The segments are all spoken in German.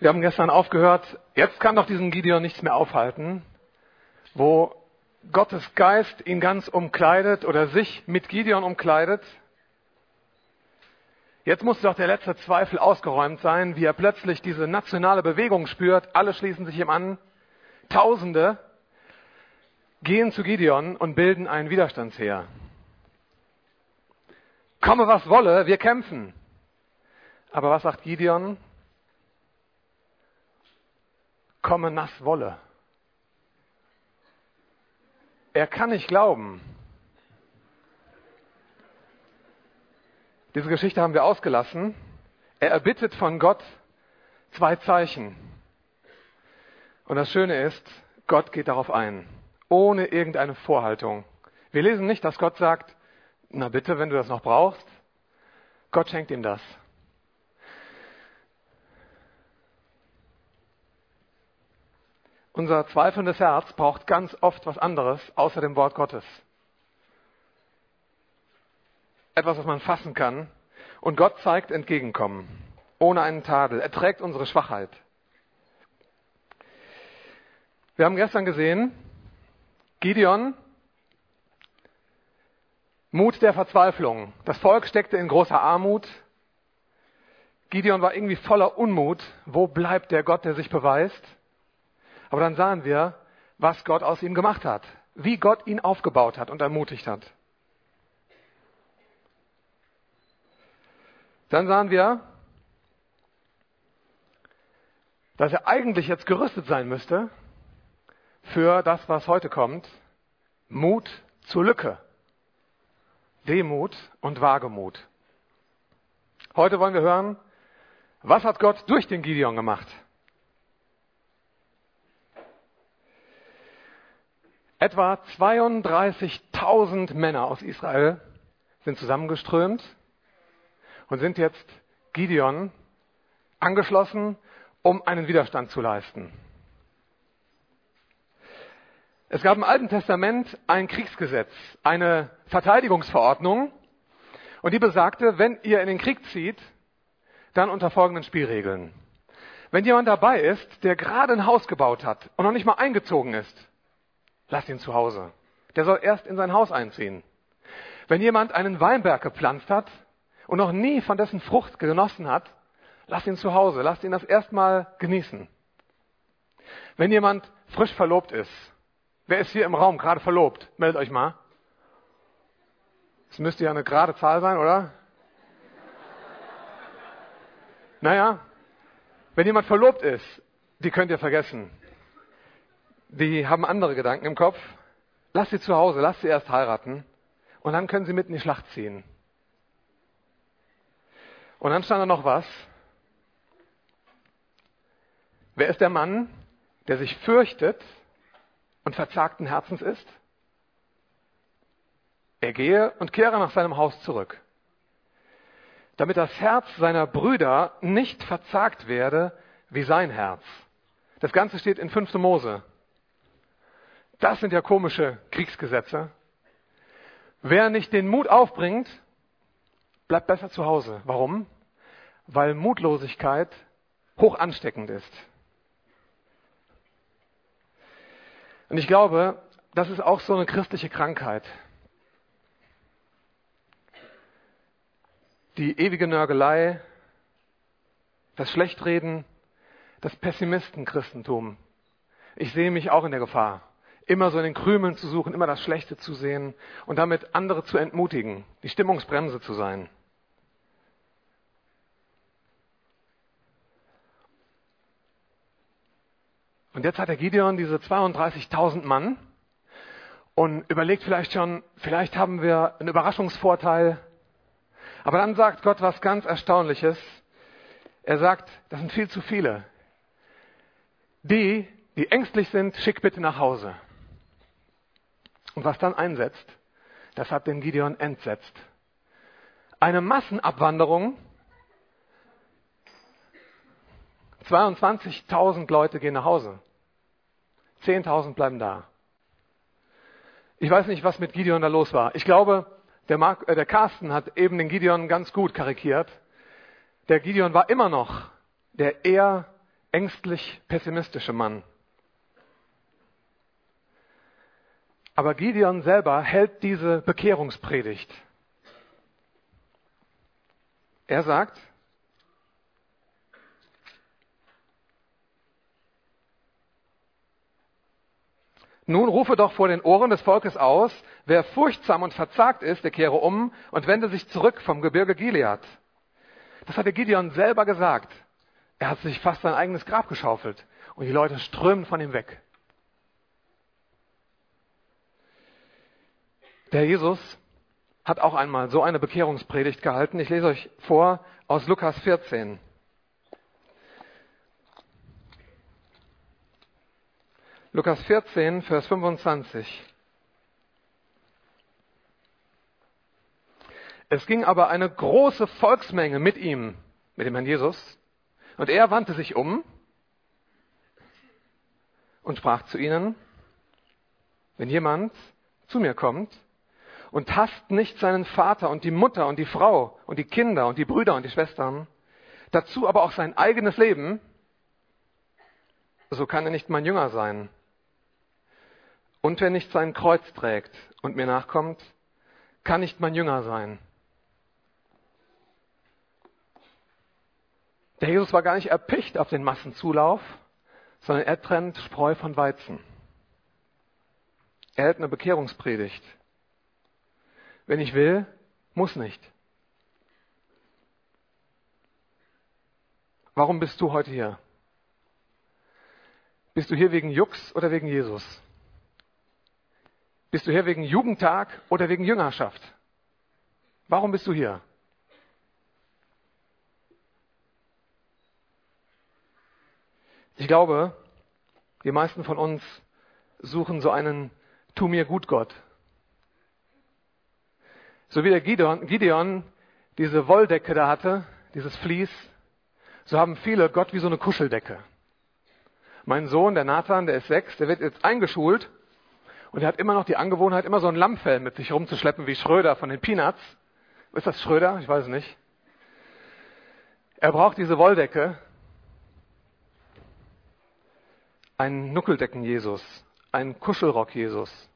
Wir haben gestern aufgehört, jetzt kann doch diesen Gideon nichts mehr aufhalten, wo Gottes Geist ihn ganz umkleidet oder sich mit Gideon umkleidet. Jetzt muss doch der letzte Zweifel ausgeräumt sein, wie er plötzlich diese nationale Bewegung spürt. Alle schließen sich ihm an. Tausende gehen zu Gideon und bilden ein Widerstandsheer. Komme was wolle, wir kämpfen. Aber was sagt Gideon? Komme nass wolle. Er kann nicht glauben. Diese Geschichte haben wir ausgelassen. Er erbittet von Gott zwei Zeichen. Und das Schöne ist, Gott geht darauf ein, ohne irgendeine Vorhaltung. Wir lesen nicht, dass Gott sagt, na bitte, wenn du das noch brauchst. Gott schenkt ihm das. Unser zweifelndes Herz braucht ganz oft was anderes außer dem Wort Gottes. Etwas, was man fassen kann. Und Gott zeigt Entgegenkommen, ohne einen Tadel. Er trägt unsere Schwachheit. Wir haben gestern gesehen, Gideon, Mut der Verzweiflung. Das Volk steckte in großer Armut. Gideon war irgendwie voller Unmut. Wo bleibt der Gott, der sich beweist? Aber dann sahen wir, was Gott aus ihm gemacht hat, wie Gott ihn aufgebaut hat und ermutigt hat. Dann sahen wir, dass er eigentlich jetzt gerüstet sein müsste für das, was heute kommt. Mut zur Lücke. Demut und Wagemut. Heute wollen wir hören, was hat Gott durch den Gideon gemacht? Etwa 32.000 Männer aus Israel sind zusammengeströmt und sind jetzt Gideon angeschlossen, um einen Widerstand zu leisten. Es gab im Alten Testament ein Kriegsgesetz, eine Verteidigungsverordnung, und die besagte, wenn ihr in den Krieg zieht, dann unter folgenden Spielregeln. Wenn jemand dabei ist, der gerade ein Haus gebaut hat und noch nicht mal eingezogen ist, Lass ihn zu Hause. Der soll erst in sein Haus einziehen. Wenn jemand einen Weinberg gepflanzt hat und noch nie von dessen Frucht genossen hat, lass ihn zu Hause. Lass ihn das erstmal genießen. Wenn jemand frisch verlobt ist, wer ist hier im Raum gerade verlobt? Meldet euch mal. Es müsste ja eine gerade Zahl sein, oder? Naja, wenn jemand verlobt ist, die könnt ihr vergessen die haben andere Gedanken im Kopf. Lass sie zu Hause, lass sie erst heiraten und dann können sie mit in die Schlacht ziehen. Und dann stand da noch was. Wer ist der Mann, der sich fürchtet und verzagten Herzens ist? Er gehe und kehre nach seinem Haus zurück, damit das Herz seiner Brüder nicht verzagt werde wie sein Herz. Das Ganze steht in 5. Mose. Das sind ja komische Kriegsgesetze. Wer nicht den Mut aufbringt, bleibt besser zu Hause. Warum? Weil Mutlosigkeit hoch ansteckend ist. Und ich glaube, das ist auch so eine christliche Krankheit. Die ewige Nörgelei, das Schlechtreden, das Pessimistenchristentum. Ich sehe mich auch in der Gefahr immer so in den Krümeln zu suchen, immer das Schlechte zu sehen und damit andere zu entmutigen, die Stimmungsbremse zu sein. Und jetzt hat der Gideon diese 32.000 Mann und überlegt vielleicht schon, vielleicht haben wir einen Überraschungsvorteil. Aber dann sagt Gott was ganz Erstaunliches. Er sagt, das sind viel zu viele. Die, die ängstlich sind, schick bitte nach Hause. Und was dann einsetzt, das hat den Gideon entsetzt. Eine Massenabwanderung. 22.000 Leute gehen nach Hause. 10.000 bleiben da. Ich weiß nicht, was mit Gideon da los war. Ich glaube, der, Mark, äh, der Carsten hat eben den Gideon ganz gut karikiert. Der Gideon war immer noch der eher ängstlich pessimistische Mann. Aber Gideon selber hält diese Bekehrungspredigt. Er sagt, Nun rufe doch vor den Ohren des Volkes aus, wer furchtsam und verzagt ist, der kehre um und wende sich zurück vom Gebirge Gilead. Das hat der Gideon selber gesagt. Er hat sich fast sein eigenes Grab geschaufelt und die Leute strömen von ihm weg. Der Jesus hat auch einmal so eine Bekehrungspredigt gehalten. Ich lese euch vor aus Lukas 14. Lukas 14, Vers 25. Es ging aber eine große Volksmenge mit ihm, mit dem Herrn Jesus, und er wandte sich um und sprach zu ihnen, wenn jemand zu mir kommt und hasst nicht seinen Vater und die Mutter und die Frau und die Kinder und die Brüder und die Schwestern, dazu aber auch sein eigenes Leben, so kann er nicht mein Jünger sein. Und wer nicht sein Kreuz trägt und mir nachkommt, kann nicht mein Jünger sein. Der Jesus war gar nicht erpicht auf den Massenzulauf, sondern er trennt Spreu von Weizen. Er hält eine Bekehrungspredigt. Wenn ich will, muss nicht. Warum bist du heute hier? Bist du hier wegen Jux oder wegen Jesus? Bist du hier wegen Jugendtag oder wegen Jüngerschaft? Warum bist du hier? Ich glaube, die meisten von uns suchen so einen Tu mir gut Gott. So wie der Gideon, Gideon diese Wolldecke da hatte, dieses Vlies, so haben viele Gott wie so eine Kuscheldecke. Mein Sohn, der Nathan, der ist sechs, der wird jetzt eingeschult und er hat immer noch die Angewohnheit, immer so ein Lammfell mit sich rumzuschleppen wie Schröder von den Peanuts. Ist das Schröder? Ich weiß es nicht. Er braucht diese Wolldecke. Ein Nuckeldecken-Jesus, ein Kuschelrock-Jesus.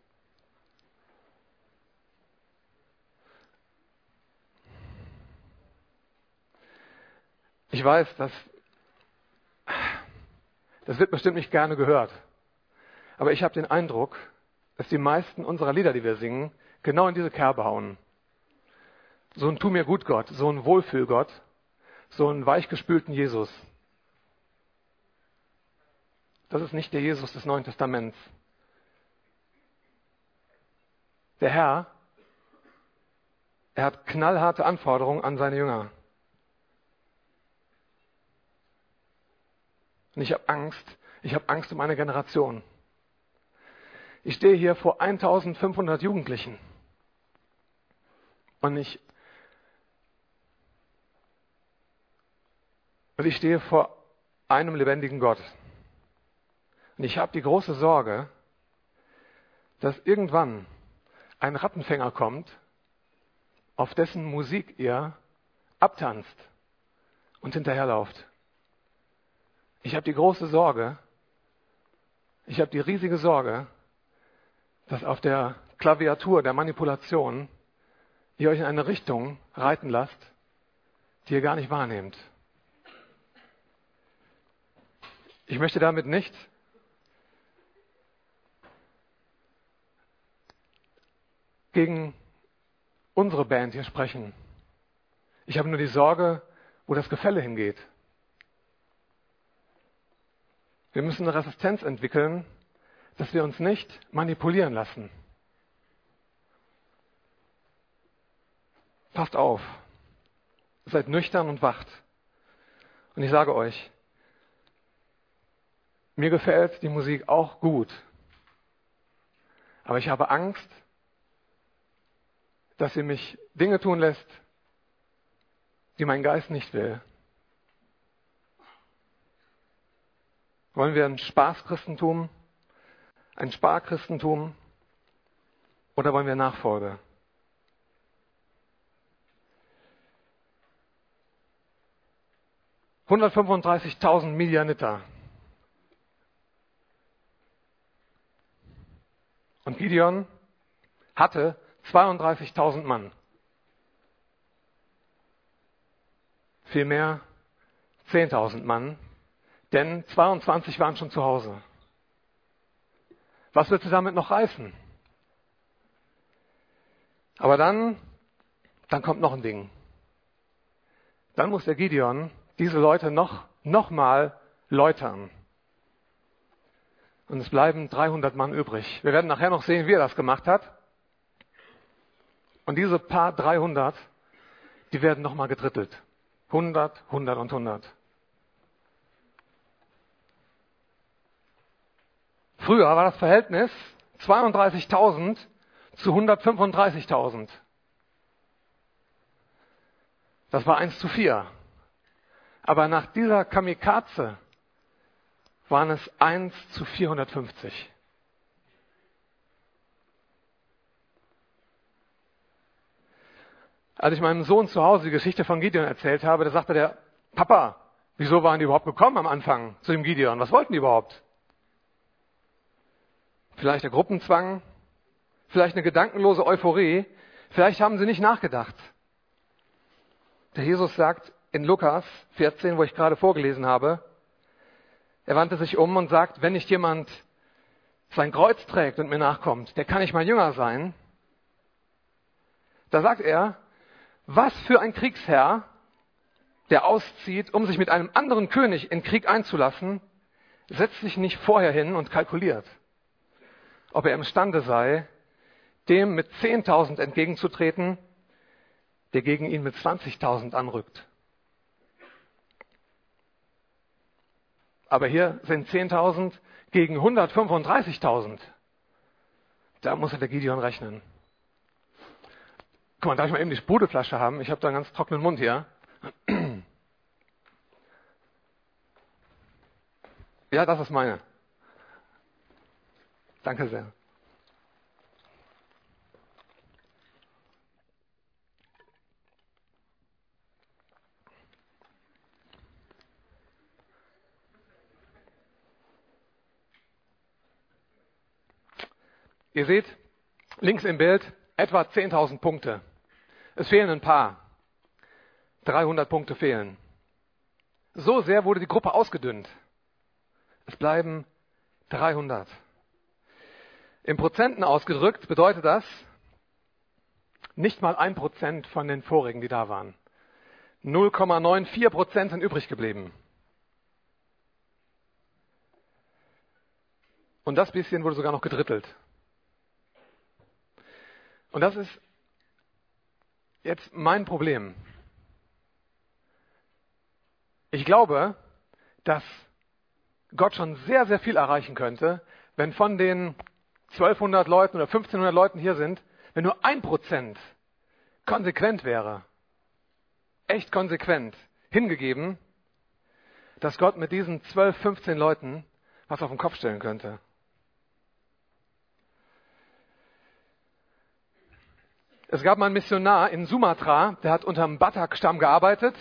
Ich weiß, dass das wird bestimmt nicht gerne gehört. Aber ich habe den Eindruck, dass die meisten unserer Lieder, die wir singen, genau in diese Kerbe hauen. So ein Tu mir gut Gott, so ein Wohlfühlgott, so einen weichgespülten Jesus. Das ist nicht der Jesus des Neuen Testaments. Der Herr, er hat knallharte Anforderungen an seine Jünger. Und ich habe Angst, ich habe Angst um eine Generation. Ich stehe hier vor 1500 Jugendlichen. Und ich, und ich stehe vor einem lebendigen Gott. Und ich habe die große Sorge, dass irgendwann ein Rattenfänger kommt, auf dessen Musik ihr abtanzt und hinterherlauft. Ich habe die große Sorge, ich habe die riesige Sorge, dass auf der Klaviatur der Manipulation ihr euch in eine Richtung reiten lasst, die ihr gar nicht wahrnehmt. Ich möchte damit nicht gegen unsere Band hier sprechen. Ich habe nur die Sorge, wo das Gefälle hingeht. Wir müssen eine Resistenz entwickeln, dass wir uns nicht manipulieren lassen. Passt auf. Seid nüchtern und wacht. Und ich sage euch, mir gefällt die Musik auch gut. Aber ich habe Angst, dass sie mich Dinge tun lässt, die mein Geist nicht will. Wollen wir ein Spaßchristentum? ein Sparchristentum oder wollen wir Nachfolge? 135.000 Midianiter. Und Gideon hatte 32.000 Mann. Vielmehr 10.000 Mann, denn 22 waren schon zu Hause. Was wird sie damit noch reißen? Aber dann, dann kommt noch ein Ding. Dann muss der Gideon diese Leute noch, noch mal läutern. Und es bleiben 300 Mann übrig. Wir werden nachher noch sehen, wie er das gemacht hat. Und diese paar 300, die werden nochmal gedrittelt. 100, 100 und 100. Früher war das Verhältnis 32.000 zu 135.000. Das war 1 zu 4. Aber nach dieser Kamikaze waren es 1 zu 450. Als ich meinem Sohn zu Hause die Geschichte von Gideon erzählt habe, da sagte der, Papa, wieso waren die überhaupt gekommen am Anfang zu dem Gideon? Was wollten die überhaupt? Vielleicht der Gruppenzwang, vielleicht eine gedankenlose Euphorie, vielleicht haben sie nicht nachgedacht. Der Jesus sagt in Lukas 14, wo ich gerade vorgelesen habe, er wandte sich um und sagt, wenn nicht jemand sein Kreuz trägt und mir nachkommt, der kann nicht mein Jünger sein. Da sagt er, was für ein Kriegsherr, der auszieht, um sich mit einem anderen König in Krieg einzulassen, setzt sich nicht vorher hin und kalkuliert, ob er imstande sei, dem mit 10.000 entgegenzutreten, der gegen ihn mit 20.000 anrückt. Aber hier sind 10.000 gegen 135.000. Da muss der Gideon rechnen. Guck mal, darf ich mal eben die Sprudelflasche haben? Ich habe da einen ganz trockenen Mund hier. Ja, das ist meine. Danke sehr. Ihr seht links im Bild etwa 10.000 Punkte. Es fehlen ein paar. 300 Punkte fehlen. So sehr wurde die Gruppe ausgedünnt. Es bleiben 300. In Prozenten ausgedrückt bedeutet das nicht mal ein Prozent von den vorigen, die da waren. 0,94 Prozent sind übrig geblieben. Und das bisschen wurde sogar noch gedrittelt. Und das ist jetzt mein Problem. Ich glaube, dass Gott schon sehr, sehr viel erreichen könnte, wenn von den 1200 Leuten oder 1500 Leuten hier sind, wenn nur ein Prozent konsequent wäre, echt konsequent hingegeben, dass Gott mit diesen 12, 15 Leuten was auf den Kopf stellen könnte. Es gab mal einen Missionar in Sumatra, der hat unter dem Batak-Stamm gearbeitet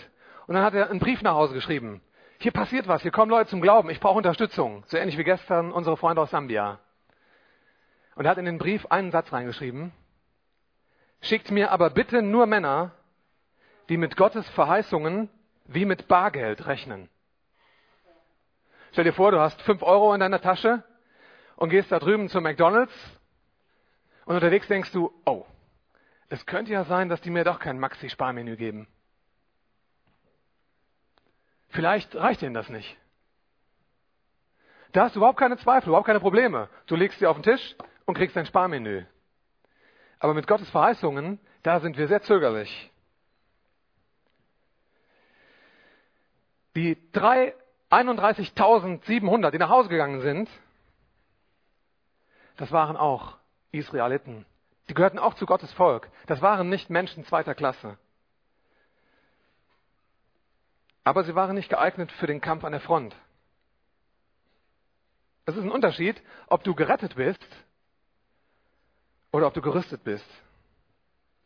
und dann hat er einen Brief nach Hause geschrieben. Hier passiert was, hier kommen Leute zum Glauben, ich brauche Unterstützung. So ähnlich wie gestern unsere Freunde aus Sambia. Und er hat in den Brief einen Satz reingeschrieben. Schickt mir aber bitte nur Männer, die mit Gottes Verheißungen wie mit Bargeld rechnen. Stell dir vor, du hast fünf Euro in deiner Tasche und gehst da drüben zu McDonalds und unterwegs denkst du, oh, es könnte ja sein, dass die mir doch kein Maxi-Sparmenü geben. Vielleicht reicht ihnen das nicht. Da hast du überhaupt keine Zweifel, überhaupt keine Probleme. Du legst sie auf den Tisch und kriegst dein Sparmenü. Aber mit Gottes Verheißungen, da sind wir sehr zögerlich. Die 31.700, die nach Hause gegangen sind, das waren auch Israeliten. Die gehörten auch zu Gottes Volk. Das waren nicht Menschen zweiter Klasse. Aber sie waren nicht geeignet für den Kampf an der Front. Es ist ein Unterschied, ob du gerettet bist oder ob du gerüstet bist.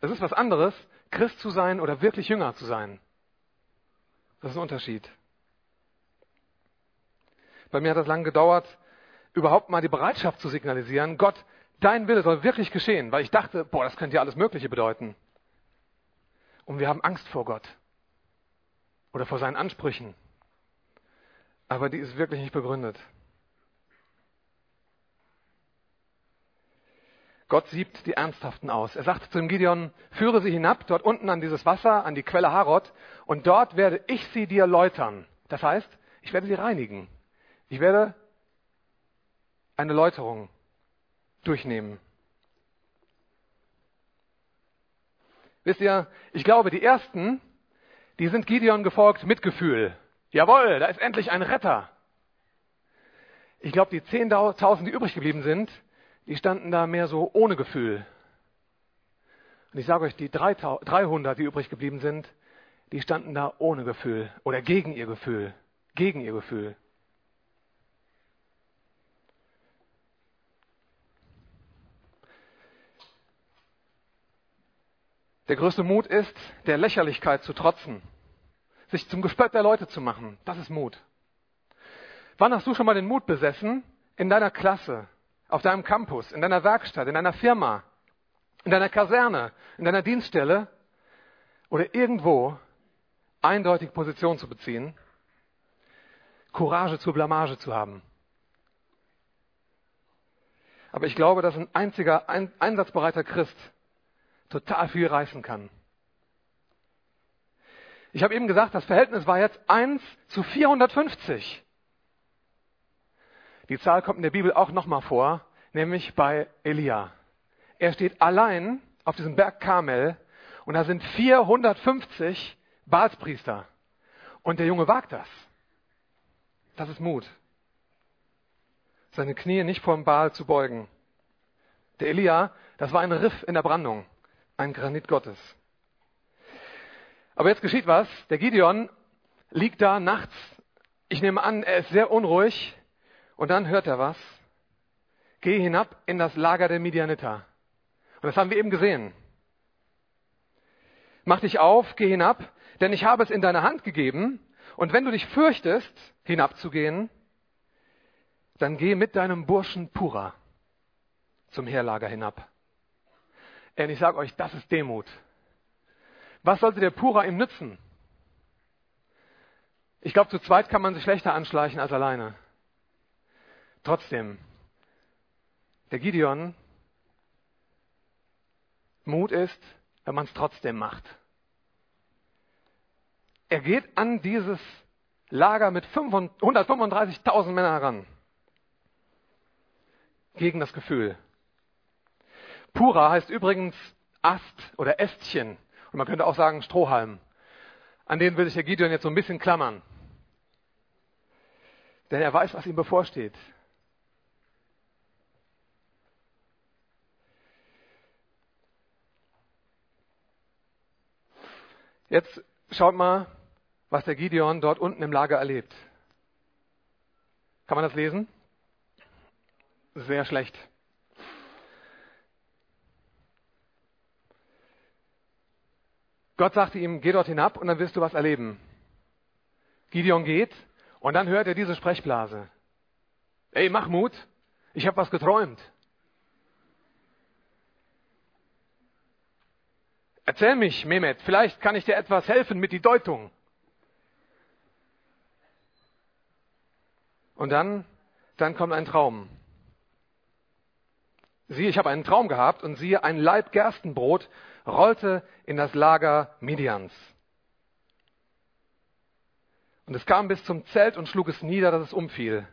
Es ist was anderes, Christ zu sein oder wirklich Jünger zu sein. Das ist ein Unterschied. Bei mir hat das lange gedauert, überhaupt mal die Bereitschaft zu signalisieren, Gott, dein Wille soll wirklich geschehen, weil ich dachte, boah, das könnte ja alles Mögliche bedeuten. Und wir haben Angst vor Gott oder vor seinen Ansprüchen. Aber die ist wirklich nicht begründet. Gott siebt die Ernsthaften aus. Er sagt zu dem Gideon, führe sie hinab, dort unten an dieses Wasser, an die Quelle Harod, und dort werde ich sie dir läutern. Das heißt, ich werde sie reinigen. Ich werde eine Läuterung durchnehmen. Wisst ihr, ich glaube, die ersten, die sind Gideon gefolgt mit Gefühl. Jawohl, da ist endlich ein Retter. Ich glaube, die 10.000, die übrig geblieben sind, die standen da mehr so ohne Gefühl. Und ich sage euch, die 300, die übrig geblieben sind, die standen da ohne Gefühl oder gegen ihr Gefühl. Gegen ihr Gefühl. Der größte Mut ist, der Lächerlichkeit zu trotzen, sich zum Gespött der Leute zu machen. Das ist Mut. Wann hast du schon mal den Mut besessen, in deiner Klasse, auf deinem Campus, in deiner Werkstatt, in deiner Firma, in deiner Kaserne, in deiner Dienststelle oder irgendwo eindeutig Position zu beziehen, Courage zur Blamage zu haben? Aber ich glaube, dass ein einziger ein, einsatzbereiter Christ total viel reißen kann. Ich habe eben gesagt, das Verhältnis war jetzt 1 zu 450. Die Zahl kommt in der Bibel auch nochmal vor, nämlich bei Elia. Er steht allein auf diesem Berg Karmel und da sind 450 Baalspriester. Und der Junge wagt das. Das ist Mut. Seine Knie nicht vor dem Baal zu beugen. Der Elia, das war ein Riff in der Brandung ein Granit Gottes. Aber jetzt geschieht was. Der Gideon liegt da nachts. Ich nehme an, er ist sehr unruhig. Und dann hört er was. Geh hinab in das Lager der Midianiter. Und das haben wir eben gesehen. Mach dich auf, geh hinab, denn ich habe es in deine Hand gegeben. Und wenn du dich fürchtest, hinabzugehen, dann geh mit deinem Burschen Pura zum Heerlager hinab. Und ich sage euch, das ist Demut. Was sollte der Pura ihm nützen? Ich glaube, zu zweit kann man sich schlechter anschleichen als alleine. Trotzdem, der Gideon, Mut ist, wenn man es trotzdem macht. Er geht an dieses Lager mit 135.000 Männern heran. Gegen das Gefühl. Pura heißt übrigens Ast oder Ästchen. Und man könnte auch sagen Strohhalm. An den will sich der Gideon jetzt so ein bisschen klammern. Denn er weiß, was ihm bevorsteht. Jetzt schaut mal, was der Gideon dort unten im Lager erlebt. Kann man das lesen? Sehr schlecht. Gott sagte ihm, geh dort hinab und dann wirst du was erleben. Gideon geht und dann hört er diese Sprechblase. Ey, mach Mut, ich habe was geträumt. Erzähl mich, Mehmet, vielleicht kann ich dir etwas helfen mit die Deutung. Und dann, dann kommt ein Traum. Siehe, ich habe einen Traum gehabt und siehe, ein Leib Gerstenbrot rollte in das Lager Midians. Und es kam bis zum Zelt und schlug es nieder, dass es umfiel.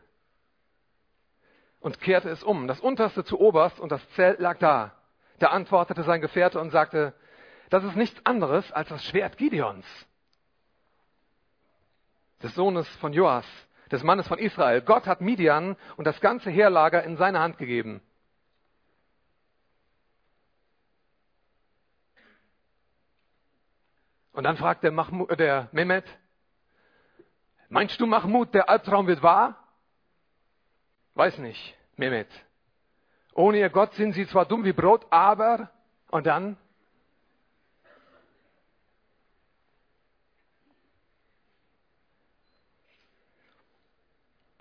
Und kehrte es um, das unterste zu oberst, und das Zelt lag da. Da antwortete sein Gefährte und sagte, das ist nichts anderes als das Schwert Gideons, des Sohnes von Joas, des Mannes von Israel. Gott hat Midian und das ganze Heerlager in seine Hand gegeben. Und dann fragt der, Mahmoud, äh, der Mehmet, meinst du Mahmoud, der Albtraum wird wahr? Weiß nicht, Mehmet. Ohne ihr Gott sind sie zwar dumm wie Brot, aber, und dann?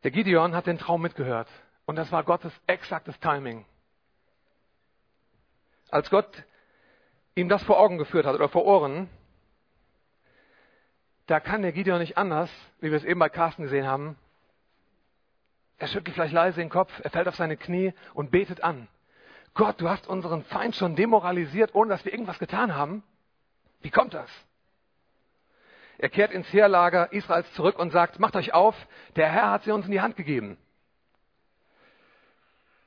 Der Gideon hat den Traum mitgehört. Und das war Gottes exaktes Timing. Als Gott ihm das vor Augen geführt hat oder vor Ohren, da kann der Gideon nicht anders, wie wir es eben bei Carsten gesehen haben. Er schüttelt vielleicht leise den Kopf, er fällt auf seine Knie und betet an. Gott, du hast unseren Feind schon demoralisiert, ohne dass wir irgendwas getan haben. Wie kommt das? Er kehrt ins Heerlager Israels zurück und sagt, macht euch auf, der Herr hat sie uns in die Hand gegeben.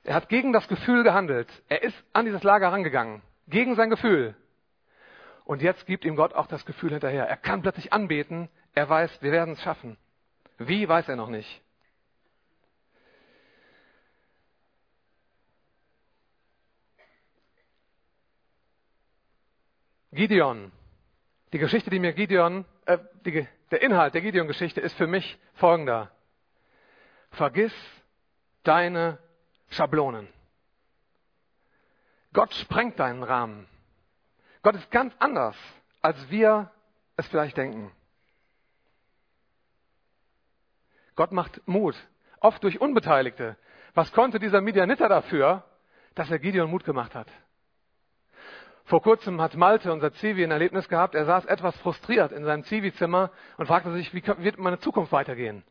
Er hat gegen das Gefühl gehandelt. Er ist an dieses Lager rangegangen. Gegen sein Gefühl. Und jetzt gibt ihm Gott auch das Gefühl hinterher. Er kann plötzlich anbeten. Er weiß, wir werden es schaffen. Wie, weiß er noch nicht. Gideon. Die Geschichte, die mir Gideon, äh, die, der Inhalt der Gideon-Geschichte ist für mich folgender. Vergiss deine Schablonen. Gott sprengt deinen Rahmen. Gott ist ganz anders, als wir es vielleicht denken. Gott macht Mut, oft durch Unbeteiligte. Was konnte dieser Midianiter dafür, dass er Gideon Mut gemacht hat? Vor kurzem hat Malte, unser Zivi, ein Erlebnis gehabt. Er saß etwas frustriert in seinem Zivi-Zimmer und fragte sich, wie wird meine Zukunft weitergehen?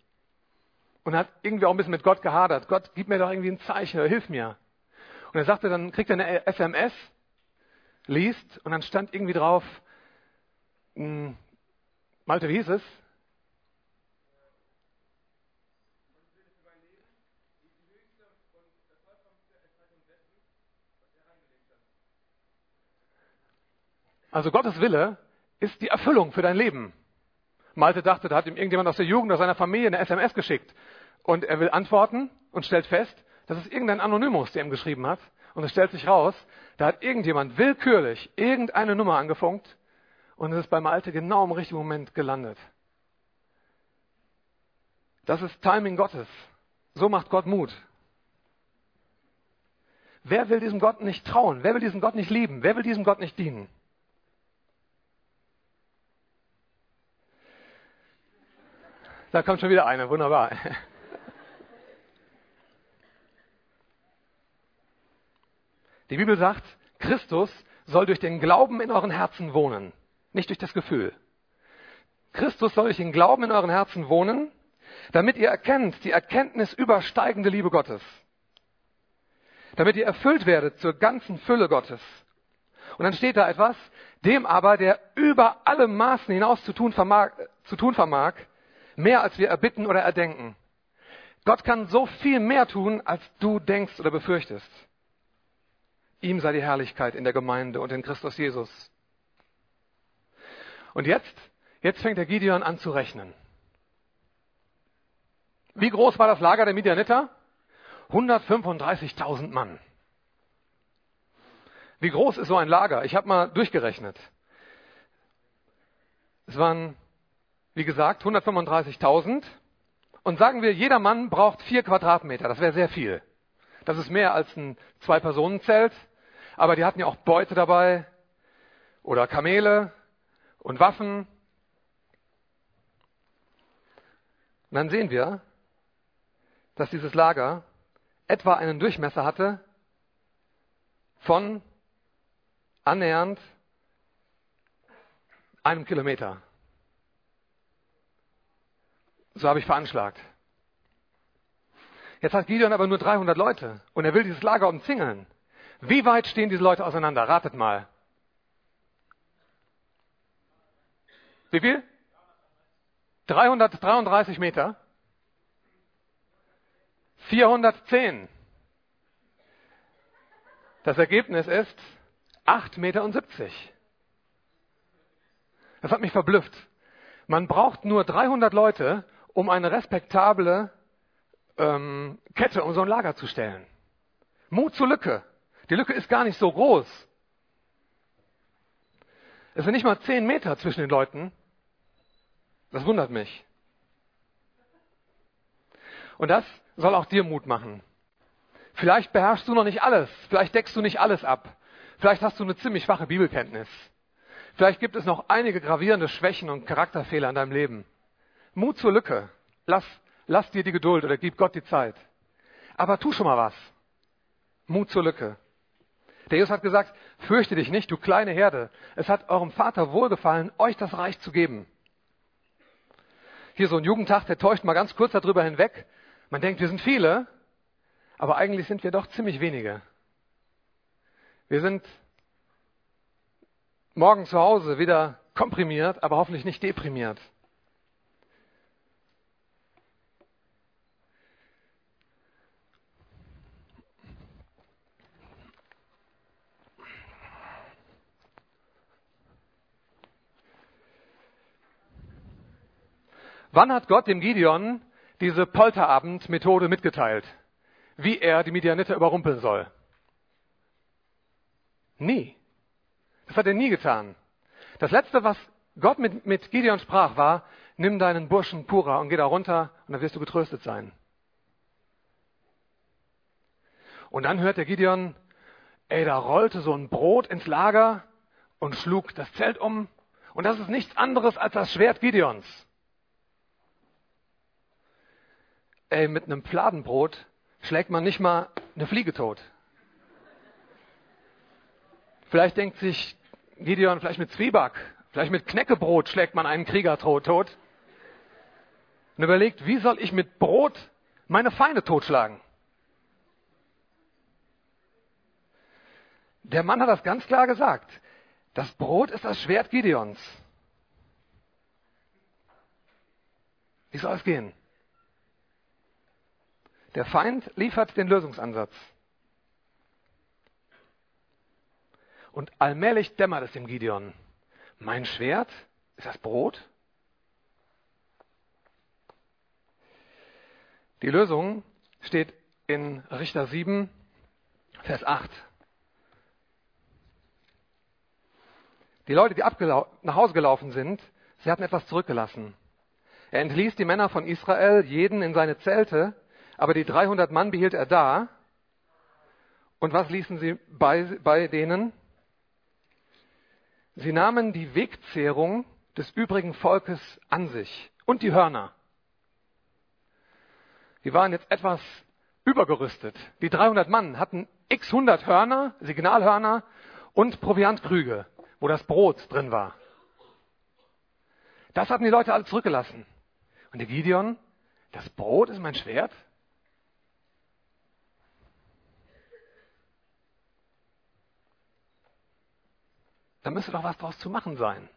Und hat irgendwie auch ein bisschen mit Gott gehadert. Gott, gib mir doch irgendwie ein Zeichen, oder hilf mir. Und er sagte, dann kriegt er eine SMS, liest und dann stand irgendwie drauf, hm, Malte, wie hieß es? Also Gottes Wille ist die Erfüllung für dein Leben. Malte dachte, da hat ihm irgendjemand aus der Jugend, aus seiner Familie eine SMS geschickt. Und er will antworten und stellt fest, das ist irgendein Anonymus, der ihm geschrieben hat. Und es stellt sich raus, da hat irgendjemand willkürlich irgendeine Nummer angefunkt und es ist bei Malte genau im richtigen Moment gelandet. Das ist Timing Gottes. So macht Gott Mut. Wer will diesem Gott nicht trauen? Wer will diesem Gott nicht lieben? Wer will diesem Gott nicht dienen? Da kommt schon wieder einer, wunderbar. Die Bibel sagt, Christus soll durch den Glauben in euren Herzen wohnen, nicht durch das Gefühl. Christus soll durch den Glauben in euren Herzen wohnen, damit ihr erkennt die Erkenntnis übersteigende Liebe Gottes. Damit ihr erfüllt werdet zur ganzen Fülle Gottes. Und dann steht da etwas, dem aber, der über alle Maßen hinaus zu tun vermag, zu tun vermag Mehr als wir erbitten oder erdenken. Gott kann so viel mehr tun, als du denkst oder befürchtest. Ihm sei die Herrlichkeit in der Gemeinde und in Christus Jesus. Und jetzt, jetzt fängt der Gideon an zu rechnen. Wie groß war das Lager der Midianiter? 135.000 Mann. Wie groß ist so ein Lager? Ich habe mal durchgerechnet. Es waren wie gesagt, 135.000. Und sagen wir, jeder Mann braucht vier Quadratmeter. Das wäre sehr viel. Das ist mehr als ein Zwei-Personen-Zelt. Aber die hatten ja auch Beute dabei oder Kamele und Waffen. Und dann sehen wir, dass dieses Lager etwa einen Durchmesser hatte von annähernd einem Kilometer. So habe ich veranschlagt. Jetzt hat Gideon aber nur 300 Leute und er will dieses Lager umzingeln. Wie weit stehen diese Leute auseinander? Ratet mal. Wie viel? 333 Meter. 410. Das Ergebnis ist 8,70 Meter. Das hat mich verblüfft. Man braucht nur 300 Leute, um eine respektable ähm, Kette um so ein Lager zu stellen. Mut zur Lücke. Die Lücke ist gar nicht so groß. Es sind nicht mal zehn Meter zwischen den Leuten. Das wundert mich. Und das soll auch dir Mut machen. Vielleicht beherrschst du noch nicht alles. Vielleicht deckst du nicht alles ab. Vielleicht hast du eine ziemlich schwache Bibelkenntnis. Vielleicht gibt es noch einige gravierende Schwächen und Charakterfehler in deinem Leben. Mut zur Lücke. Lass lass dir die Geduld oder gib Gott die Zeit. Aber tu schon mal was. Mut zur Lücke. Der Jesus hat gesagt, fürchte dich nicht, du kleine Herde. Es hat eurem Vater wohlgefallen, euch das Reich zu geben. Hier so ein Jugendtag, der täuscht mal ganz kurz darüber hinweg. Man denkt, wir sind viele, aber eigentlich sind wir doch ziemlich wenige. Wir sind morgen zu Hause wieder komprimiert, aber hoffentlich nicht deprimiert. Wann hat Gott dem Gideon diese Polterabend-Methode mitgeteilt? Wie er die Midianiter überrumpeln soll? Nie. Das hat er nie getan. Das letzte, was Gott mit, mit Gideon sprach, war, nimm deinen Burschen Pura und geh da runter und dann wirst du getröstet sein. Und dann hört der Gideon, ey, da rollte so ein Brot ins Lager und schlug das Zelt um. Und das ist nichts anderes als das Schwert Gideons. Ey, mit einem Fladenbrot schlägt man nicht mal eine Fliege tot. Vielleicht denkt sich Gideon, vielleicht mit Zwieback, vielleicht mit Knäckebrot schlägt man einen Krieger tot. Und überlegt, wie soll ich mit Brot meine Feinde totschlagen? Der Mann hat das ganz klar gesagt. Das Brot ist das Schwert Gideons. Wie soll es gehen? Der Feind liefert den Lösungsansatz. Und allmählich dämmert es dem Gideon. Mein Schwert? Ist das Brot? Die Lösung steht in Richter 7, Vers 8. Die Leute, die nach Hause gelaufen sind, sie hatten etwas zurückgelassen. Er entließ die Männer von Israel, jeden in seine Zelte, aber die 300 Mann behielt er da. Und was ließen sie bei, bei denen? Sie nahmen die Wegzehrung des übrigen Volkes an sich und die Hörner. Die waren jetzt etwas übergerüstet. Die 300 Mann hatten x 100 Hörner, Signalhörner und Proviantkrüge, wo das Brot drin war. Das hatten die Leute alle zurückgelassen. Und der Gideon, das Brot ist mein Schwert? Da müsste doch was draus zu machen sein.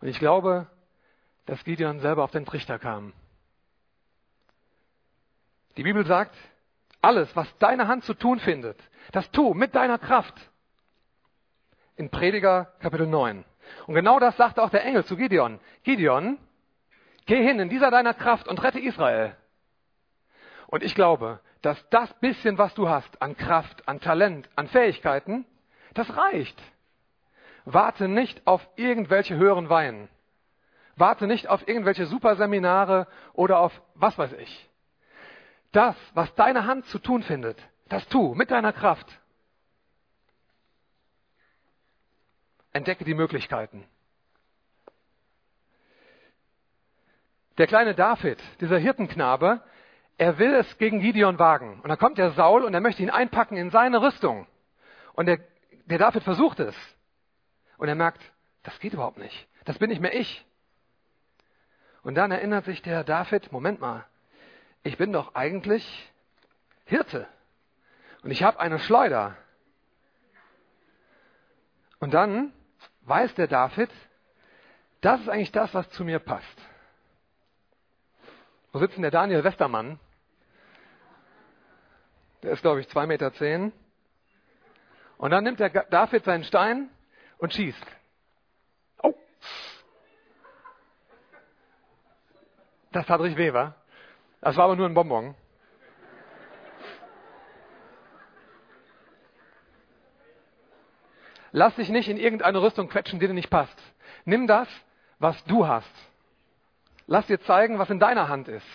Und ich glaube, dass Gideon selber auf den Trichter kam. Die Bibel sagt, alles, was deine Hand zu tun findet, das tu mit deiner Kraft. In Prediger Kapitel 9. Und genau das sagte auch der Engel zu Gideon. Gideon, geh hin in dieser deiner Kraft und rette Israel. Und ich glaube, dass das bisschen, was du hast an Kraft, an Talent, an Fähigkeiten, das reicht. Warte nicht auf irgendwelche höheren Weinen. Warte nicht auf irgendwelche Superseminare oder auf was weiß ich. Das, was deine Hand zu tun findet, das tu mit deiner Kraft. Entdecke die Möglichkeiten. Der kleine David, dieser Hirtenknabe, er will es gegen Gideon wagen. Und dann kommt der Saul und er möchte ihn einpacken in seine Rüstung. Und der, der David versucht es. Und er merkt, das geht überhaupt nicht. Das bin nicht mehr ich. Und dann erinnert sich der David, Moment mal, ich bin doch eigentlich Hirte. Und ich habe eine Schleuder. Und dann weiß der David, das ist eigentlich das, was zu mir passt. Wo sitzt denn der Daniel Westermann? Der ist, glaube ich, zwei Meter. zehn. Und dann nimmt der David seinen Stein und schießt. Oh! Das tat richtig weh, wa? Das war aber nur ein Bonbon. Lass dich nicht in irgendeine Rüstung quetschen, die dir nicht passt. Nimm das, was du hast. Lass dir zeigen, was in deiner Hand ist.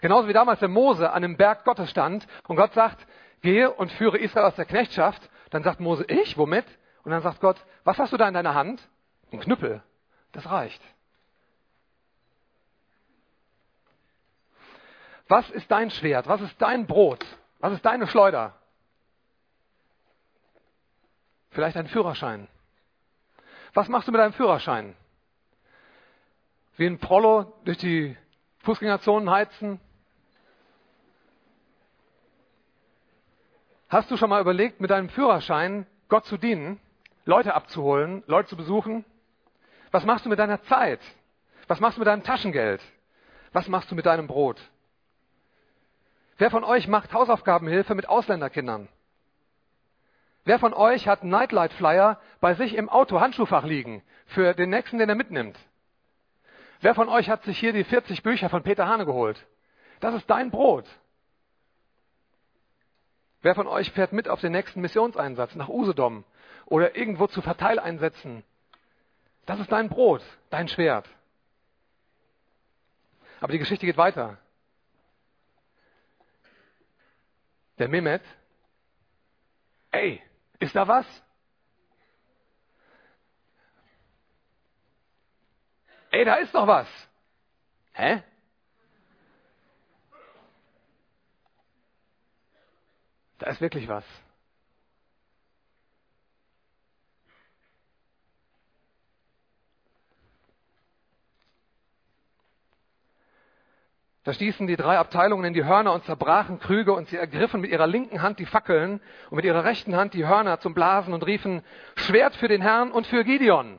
Genauso wie damals der Mose an dem Berg Gottes stand und Gott sagt, gehe und führe Israel aus der Knechtschaft. Dann sagt Mose, ich, womit? Und dann sagt Gott, was hast du da in deiner Hand? Ein Knüppel. Das reicht. Was ist dein Schwert? Was ist dein Brot? Was ist deine Schleuder? Vielleicht ein Führerschein. Was machst du mit deinem Führerschein? Wie ein Prollo durch die Fußgängerzonen heizen? Hast du schon mal überlegt, mit deinem Führerschein Gott zu dienen, Leute abzuholen, Leute zu besuchen? Was machst du mit deiner Zeit? Was machst du mit deinem Taschengeld? Was machst du mit deinem Brot? Wer von euch macht Hausaufgabenhilfe mit Ausländerkindern? Wer von euch hat Nightlight Flyer bei sich im Auto Handschuhfach liegen für den nächsten, den er mitnimmt? Wer von euch hat sich hier die 40 Bücher von Peter Hane geholt? Das ist dein Brot. Wer von euch fährt mit auf den nächsten Missionseinsatz nach Usedom oder irgendwo zu Verteileinsätzen? Das ist dein Brot, dein Schwert. Aber die Geschichte geht weiter. Der Mehmet, ey, ist da was? Ey, da ist doch was. Hä? Da ist wirklich was. Da stießen die drei Abteilungen in die Hörner und zerbrachen Krüge und sie ergriffen mit ihrer linken Hand die Fackeln und mit ihrer rechten Hand die Hörner zum Blasen und riefen Schwert für den Herrn und für Gideon.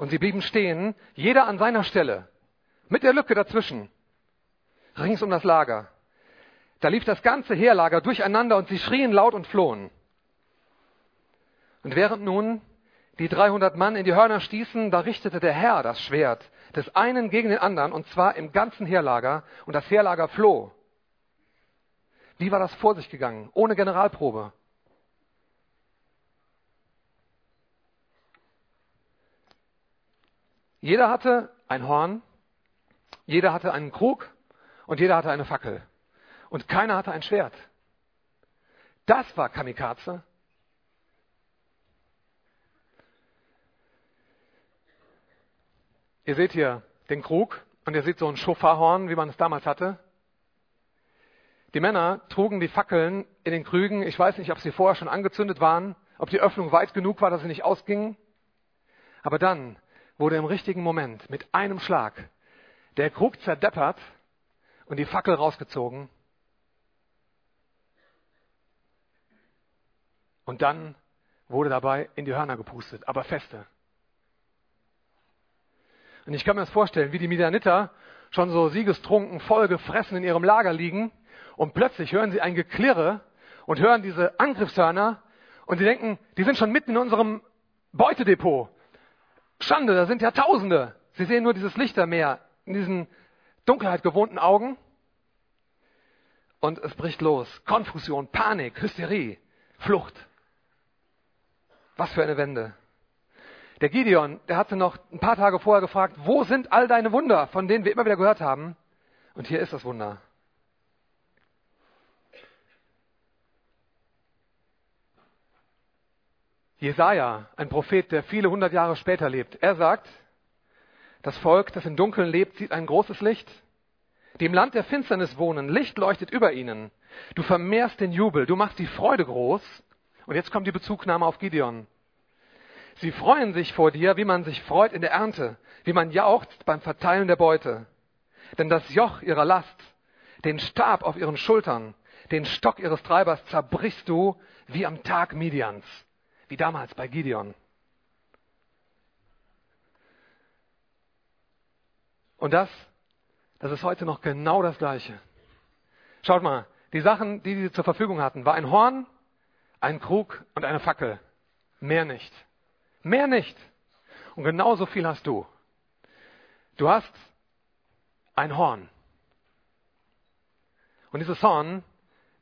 Und sie blieben stehen, jeder an seiner Stelle, mit der Lücke dazwischen, rings um das Lager. Da lief das ganze Heerlager durcheinander und sie schrien laut und flohen. Und während nun die 300 Mann in die Hörner stießen, da richtete der Herr das Schwert des einen gegen den anderen, und zwar im ganzen Heerlager, und das Heerlager floh. Wie war das vor sich gegangen, ohne Generalprobe? Jeder hatte ein Horn, jeder hatte einen Krug und jeder hatte eine Fackel. Und keiner hatte ein Schwert. Das war Kamikaze. Ihr seht hier den Krug und ihr seht so ein Schofarhorn, wie man es damals hatte. Die Männer trugen die Fackeln in den Krügen. Ich weiß nicht, ob sie vorher schon angezündet waren, ob die Öffnung weit genug war, dass sie nicht ausgingen. Aber dann wurde im richtigen Moment mit einem Schlag der Krug zerdeppert und die Fackel rausgezogen. Und dann wurde dabei in die Hörner gepustet, aber feste. Und ich kann mir das vorstellen, wie die Midianiter schon so siegestrunken, voll gefressen in ihrem Lager liegen und plötzlich hören sie ein Geklirre und hören diese Angriffshörner und sie denken, die sind schon mitten in unserem Beutedepot. Schande, da sind ja Tausende. Sie sehen nur dieses Lichtermeer in diesen Dunkelheit gewohnten Augen. Und es bricht los. Konfusion, Panik, Hysterie, Flucht. Was für eine Wende. Der Gideon, der hatte noch ein paar Tage vorher gefragt, wo sind all deine Wunder, von denen wir immer wieder gehört haben? Und hier ist das Wunder. Jesaja, ein Prophet, der viele hundert Jahre später lebt, er sagt, das Volk, das im Dunkeln lebt, sieht ein großes Licht. Die im Land der Finsternis wohnen, Licht leuchtet über ihnen. Du vermehrst den Jubel, du machst die Freude groß. Und jetzt kommt die Bezugnahme auf Gideon. Sie freuen sich vor dir, wie man sich freut in der Ernte, wie man jauchzt beim Verteilen der Beute. Denn das Joch ihrer Last, den Stab auf ihren Schultern, den Stock ihres Treibers zerbrichst du wie am Tag Midians, wie damals bei Gideon. Und das, das ist heute noch genau das Gleiche. Schaut mal, die Sachen, die sie zur Verfügung hatten, war ein Horn, ein Krug und eine Fackel. Mehr nicht. Mehr nicht. Und genauso viel hast du. Du hast ein Horn. Und dieses Horn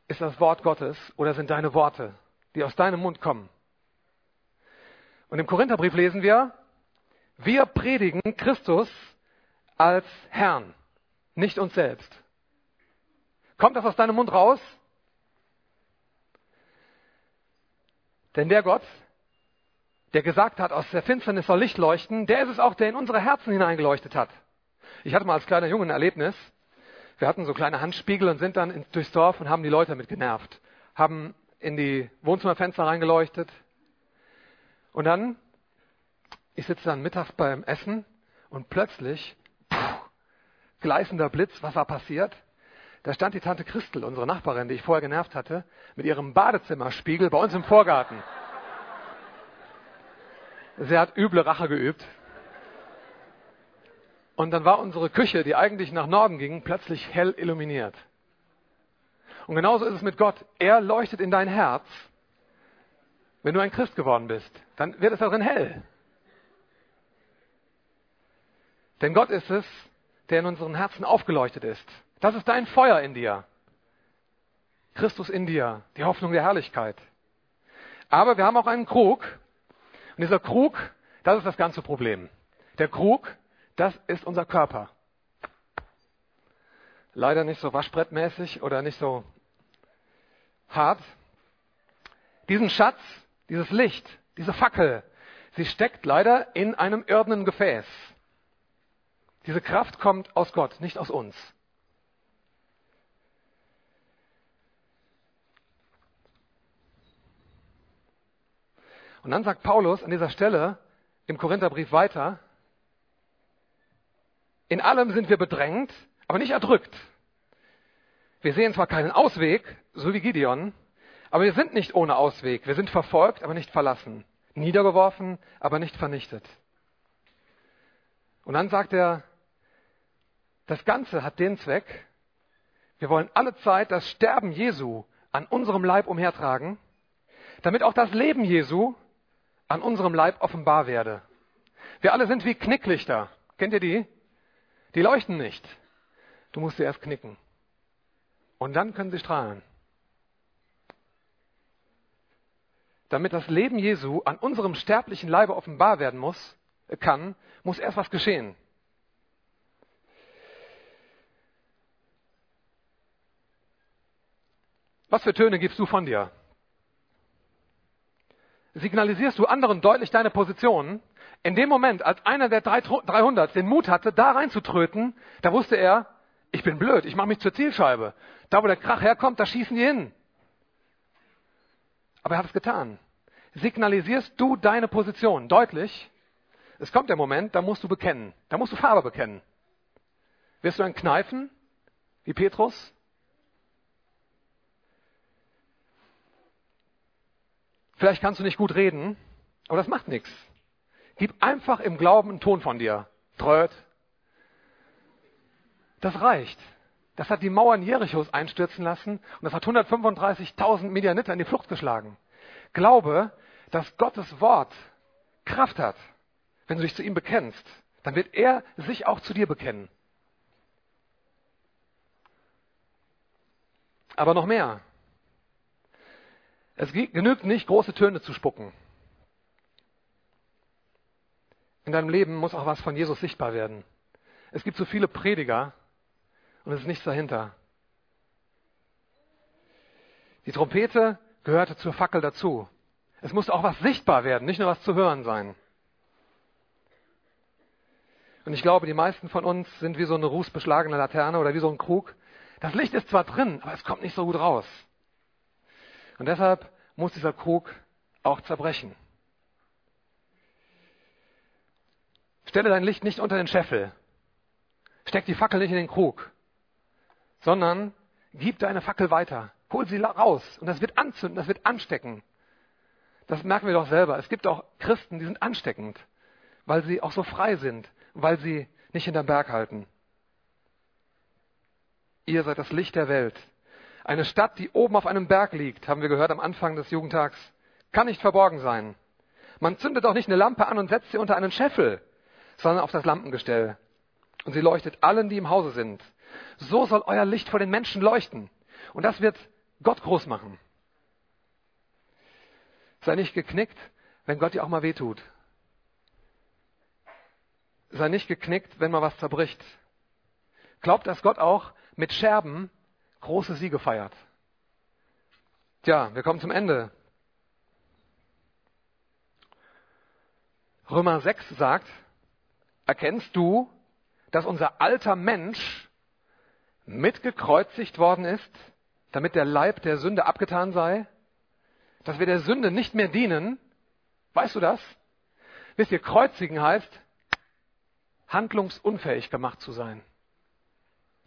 ist das Wort Gottes oder sind deine Worte, die aus deinem Mund kommen. Und im Korintherbrief lesen wir, wir predigen Christus als Herrn, nicht uns selbst. Kommt das aus deinem Mund raus? Denn der Gott, der gesagt hat, aus der Finsternis soll Licht leuchten, der ist es auch, der in unsere Herzen hineingeleuchtet hat. Ich hatte mal als kleiner Junge ein Erlebnis. Wir hatten so kleine Handspiegel und sind dann durchs Dorf und haben die Leute damit genervt. Haben in die Wohnzimmerfenster reingeleuchtet. Und dann, ich sitze dann mittags beim Essen und plötzlich, puh, gleißender Blitz, was war passiert? Da stand die Tante Christel, unsere Nachbarin, die ich vorher genervt hatte, mit ihrem Badezimmerspiegel bei uns im Vorgarten. Sie hat üble Rache geübt. Und dann war unsere Küche, die eigentlich nach Norden ging, plötzlich hell illuminiert. Und genauso ist es mit Gott. Er leuchtet in dein Herz. Wenn du ein Christ geworden bist, dann wird es darin hell. Denn Gott ist es, der in unseren Herzen aufgeleuchtet ist. Das ist dein Feuer in dir. Christus in dir, die Hoffnung der Herrlichkeit. Aber wir haben auch einen Krug. Und dieser Krug, das ist das ganze Problem. Der Krug, das ist unser Körper. Leider nicht so waschbrettmäßig oder nicht so hart. Diesen Schatz, dieses Licht, diese Fackel, sie steckt leider in einem irdenen Gefäß. Diese Kraft kommt aus Gott, nicht aus uns. Und dann sagt Paulus an dieser Stelle im Korintherbrief weiter, in allem sind wir bedrängt, aber nicht erdrückt. Wir sehen zwar keinen Ausweg, so wie Gideon, aber wir sind nicht ohne Ausweg. Wir sind verfolgt, aber nicht verlassen. Niedergeworfen, aber nicht vernichtet. Und dann sagt er, das Ganze hat den Zweck, wir wollen alle Zeit das Sterben Jesu an unserem Leib umhertragen, damit auch das Leben Jesu an unserem Leib offenbar werde. Wir alle sind wie Knicklichter. Kennt ihr die? Die leuchten nicht. Du musst sie erst knicken. Und dann können sie strahlen. Damit das Leben Jesu an unserem sterblichen Leibe offenbar werden muss, kann, muss erst was geschehen. Was für Töne gibst du von dir? Signalisierst du anderen deutlich deine Position? In dem Moment, als einer der 300 den Mut hatte, da reinzutröten, da wusste er, ich bin blöd, ich mache mich zur Zielscheibe. Da, wo der Krach herkommt, da schießen die hin. Aber er hat es getan. Signalisierst du deine Position deutlich? Es kommt der Moment, da musst du bekennen. Da musst du Farbe bekennen. Wirst du ein Kneifen, wie Petrus? Vielleicht kannst du nicht gut reden, aber das macht nichts. Gib einfach im Glauben einen Ton von dir. Tröd. Das reicht. Das hat die Mauern Jerichos einstürzen lassen und das hat 135.000 Medianiter in die Flucht geschlagen. Glaube, dass Gottes Wort Kraft hat. Wenn du dich zu ihm bekennst, dann wird er sich auch zu dir bekennen. Aber noch mehr. Es genügt nicht, große Töne zu spucken. In deinem Leben muss auch was von Jesus sichtbar werden. Es gibt so viele Prediger und es ist nichts dahinter. Die Trompete gehörte zur Fackel dazu. Es musste auch was sichtbar werden, nicht nur was zu hören sein. Und ich glaube, die meisten von uns sind wie so eine rußbeschlagene Laterne oder wie so ein Krug. Das Licht ist zwar drin, aber es kommt nicht so gut raus. Und deshalb muss dieser Krug auch zerbrechen. Stelle dein Licht nicht unter den Scheffel. Steck die Fackel nicht in den Krug, sondern gib deine Fackel weiter. Hol sie raus und das wird anzünden, das wird anstecken. Das merken wir doch selber. Es gibt auch Christen, die sind ansteckend, weil sie auch so frei sind, weil sie nicht hinterm Berg halten. Ihr seid das Licht der Welt. Eine Stadt, die oben auf einem Berg liegt, haben wir gehört am Anfang des Jugendtags, kann nicht verborgen sein. Man zündet auch nicht eine Lampe an und setzt sie unter einen Scheffel, sondern auf das Lampengestell. Und sie leuchtet allen, die im Hause sind. So soll euer Licht vor den Menschen leuchten. Und das wird Gott groß machen. Sei nicht geknickt, wenn Gott dir auch mal wehtut. Sei nicht geknickt, wenn mal was zerbricht. Glaubt, dass Gott auch mit Scherben große Siege feiert. Tja, wir kommen zum Ende. Römer 6 sagt, erkennst du, dass unser alter Mensch mitgekreuzigt worden ist, damit der Leib der Sünde abgetan sei, dass wir der Sünde nicht mehr dienen. Weißt du das? Wisst ihr, kreuzigen heißt, handlungsunfähig gemacht zu sein.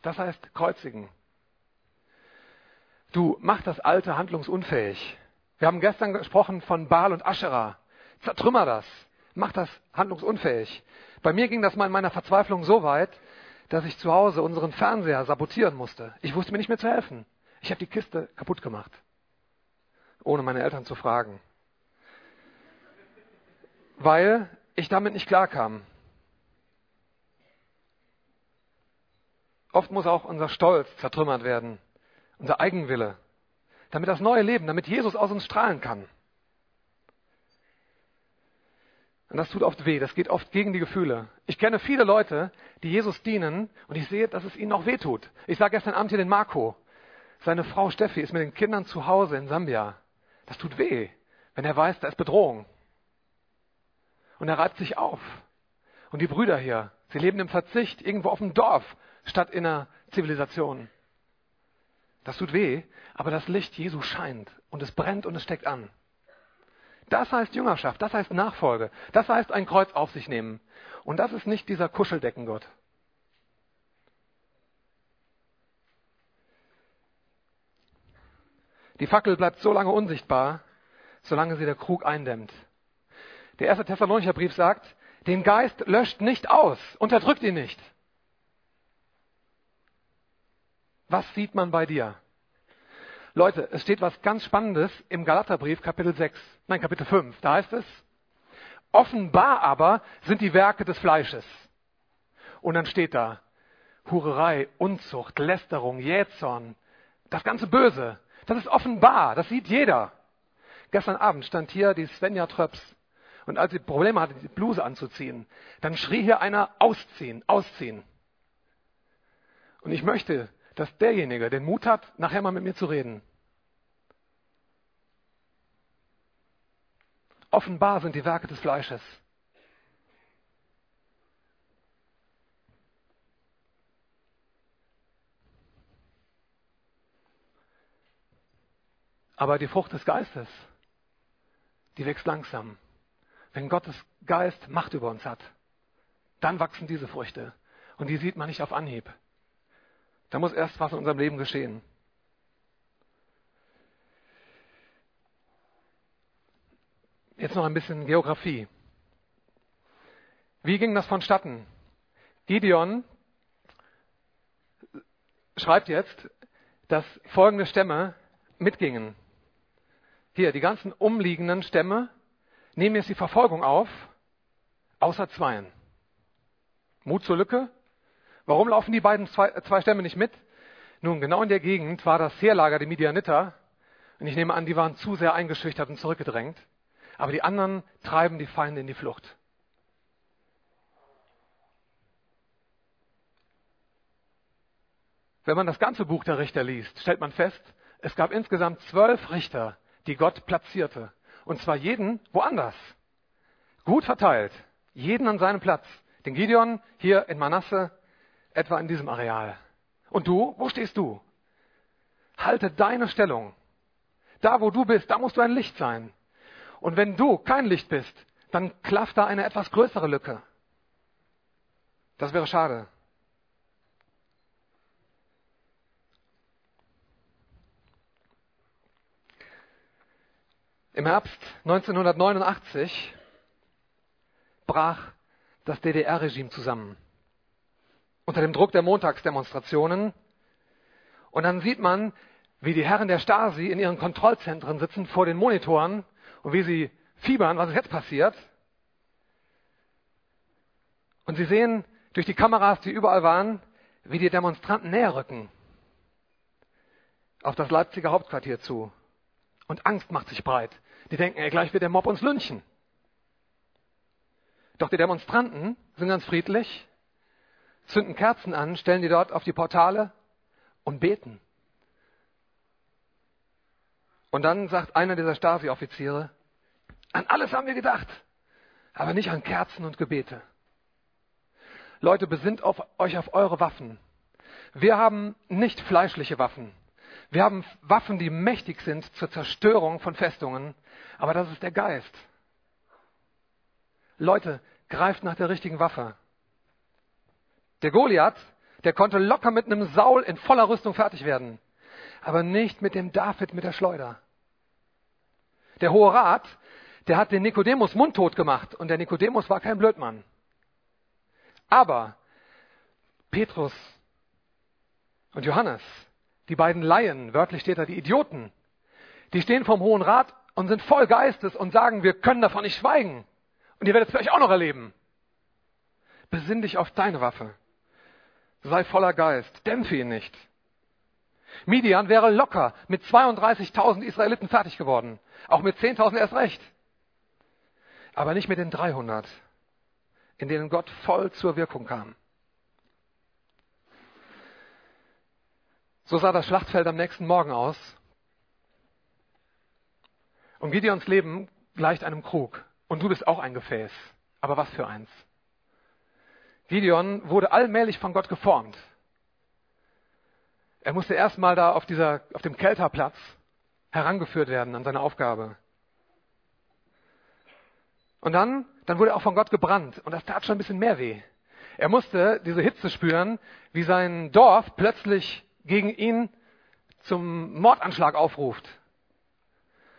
Das heißt kreuzigen. Du mach das Alte handlungsunfähig. Wir haben gestern gesprochen von Baal und Aschera. Zertrümmer das. Mach das handlungsunfähig. Bei mir ging das mal in meiner Verzweiflung so weit, dass ich zu Hause unseren Fernseher sabotieren musste. Ich wusste mir nicht mehr zu helfen. Ich habe die Kiste kaputt gemacht, ohne meine Eltern zu fragen, weil ich damit nicht klarkam. Oft muss auch unser Stolz zertrümmert werden, unser Eigenwille, damit das neue Leben, damit Jesus aus uns strahlen kann. Und das tut oft weh, das geht oft gegen die Gefühle. Ich kenne viele Leute, die Jesus dienen und ich sehe, dass es ihnen auch weh tut. Ich sage gestern Abend hier den Marco, seine Frau Steffi ist mit den Kindern zu Hause in Sambia. Das tut weh, wenn er weiß, da ist Bedrohung. Und er reibt sich auf. Und die Brüder hier, sie leben im Verzicht, irgendwo auf dem Dorf, statt in einer Zivilisation. Das tut weh, aber das Licht Jesu scheint und es brennt und es steckt an. Das heißt Jüngerschaft, das heißt Nachfolge, das heißt ein Kreuz auf sich nehmen. Und das ist nicht dieser Kuscheldeckengott. Die Fackel bleibt so lange unsichtbar, solange sie der Krug eindämmt. Der erste Thessalonicher Brief sagt, den Geist löscht nicht aus, unterdrückt ihn nicht. Was sieht man bei dir? Leute, es steht was ganz Spannendes im Galaterbrief Kapitel 6, nein Kapitel 5. Da heißt es, offenbar aber sind die Werke des Fleisches. Und dann steht da, Hurerei, Unzucht, Lästerung, Jähzorn, das ganze Böse. Das ist offenbar, das sieht jeder. Gestern Abend stand hier die Svenja Tröps. Und als sie Probleme hatte, die Bluse anzuziehen, dann schrie hier einer ausziehen, ausziehen. Und ich möchte, dass derjenige den Mut hat, nachher mal mit mir zu reden. Offenbar sind die Werke des Fleisches. Aber die Frucht des Geistes, die wächst langsam. Wenn Gottes Geist Macht über uns hat, dann wachsen diese Früchte. Und die sieht man nicht auf Anhieb. Da muss erst was in unserem Leben geschehen. Jetzt noch ein bisschen Geografie. Wie ging das vonstatten? Gideon schreibt jetzt, dass folgende Stämme mitgingen. Hier, die ganzen umliegenden Stämme nehmen jetzt die Verfolgung auf, außer zweien. Mut zur Lücke, Warum laufen die beiden zwei, zwei Stämme nicht mit? Nun, genau in der Gegend war das Heerlager der Midianiter. Und ich nehme an, die waren zu sehr eingeschüchtert und zurückgedrängt. Aber die anderen treiben die Feinde in die Flucht. Wenn man das ganze Buch der Richter liest, stellt man fest, es gab insgesamt zwölf Richter, die Gott platzierte. Und zwar jeden woanders. Gut verteilt. Jeden an seinem Platz. Den Gideon hier in Manasse, etwa in diesem Areal. Und du, wo stehst du? Halte deine Stellung. Da, wo du bist, da musst du ein Licht sein. Und wenn du kein Licht bist, dann klafft da eine etwas größere Lücke. Das wäre schade. Im Herbst 1989 brach das DDR-Regime zusammen unter dem Druck der Montagsdemonstrationen. Und dann sieht man, wie die Herren der Stasi in ihren Kontrollzentren sitzen vor den Monitoren und wie sie fiebern, was ist jetzt passiert. Und sie sehen durch die Kameras, die überall waren, wie die Demonstranten näher rücken auf das Leipziger Hauptquartier zu. Und Angst macht sich breit. Die denken, ey, gleich wird der Mob uns lynchen. Doch die Demonstranten sind ganz friedlich zünden Kerzen an, stellen die dort auf die Portale und beten. Und dann sagt einer dieser Stasi-Offiziere, an alles haben wir gedacht. aber nicht an Kerzen und Gebete. Leute, besinnt auf, euch auf eure Waffen. Wir haben nicht fleischliche Waffen. Wir haben Waffen, die mächtig sind zur Zerstörung von Festungen, aber das ist der Geist. Leute, greift nach der richtigen Waffe. Der Goliath, der konnte locker mit einem Saul in voller Rüstung fertig werden, aber nicht mit dem David mit der Schleuder. Der Hohe Rat, der hat den Nikodemus mundtot gemacht und der Nikodemus war kein Blödmann. Aber Petrus und Johannes, die beiden Laien, wörtlich steht da die Idioten, die stehen vom Hohen Rat und sind voll Geistes und sagen, wir können davon nicht schweigen. Und ihr werdet es vielleicht auch noch erleben. Besinn dich auf deine Waffe. Sei voller Geist. Dämpfe ihn nicht. Midian wäre locker mit 32.000 Israeliten fertig geworden. Auch mit 10.000 erst recht. Aber nicht mit den 300, in denen Gott voll zur Wirkung kam. So sah das Schlachtfeld am nächsten Morgen aus. Und Gideons Leben gleicht einem Krug. Und du bist auch ein Gefäß. Aber was für eins? Gideon wurde allmählich von Gott geformt. Er musste erstmal da auf, dieser, auf dem Kelterplatz herangeführt werden an seine Aufgabe. Und dann, dann wurde er auch von Gott gebrannt. Und das tat schon ein bisschen mehr weh. Er musste diese Hitze spüren, wie sein Dorf plötzlich gegen ihn zum Mordanschlag aufruft.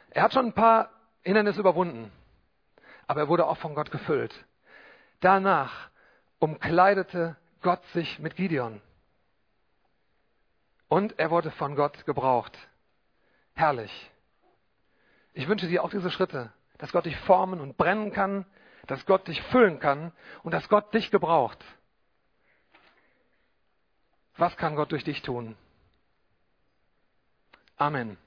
Er hat schon ein paar Hindernisse überwunden, aber er wurde auch von Gott gefüllt. Danach umkleidete Gott sich mit Gideon. Und er wurde von Gott gebraucht. Herrlich. Ich wünsche dir auch diese Schritte, dass Gott dich formen und brennen kann, dass Gott dich füllen kann und dass Gott dich gebraucht. Was kann Gott durch dich tun? Amen.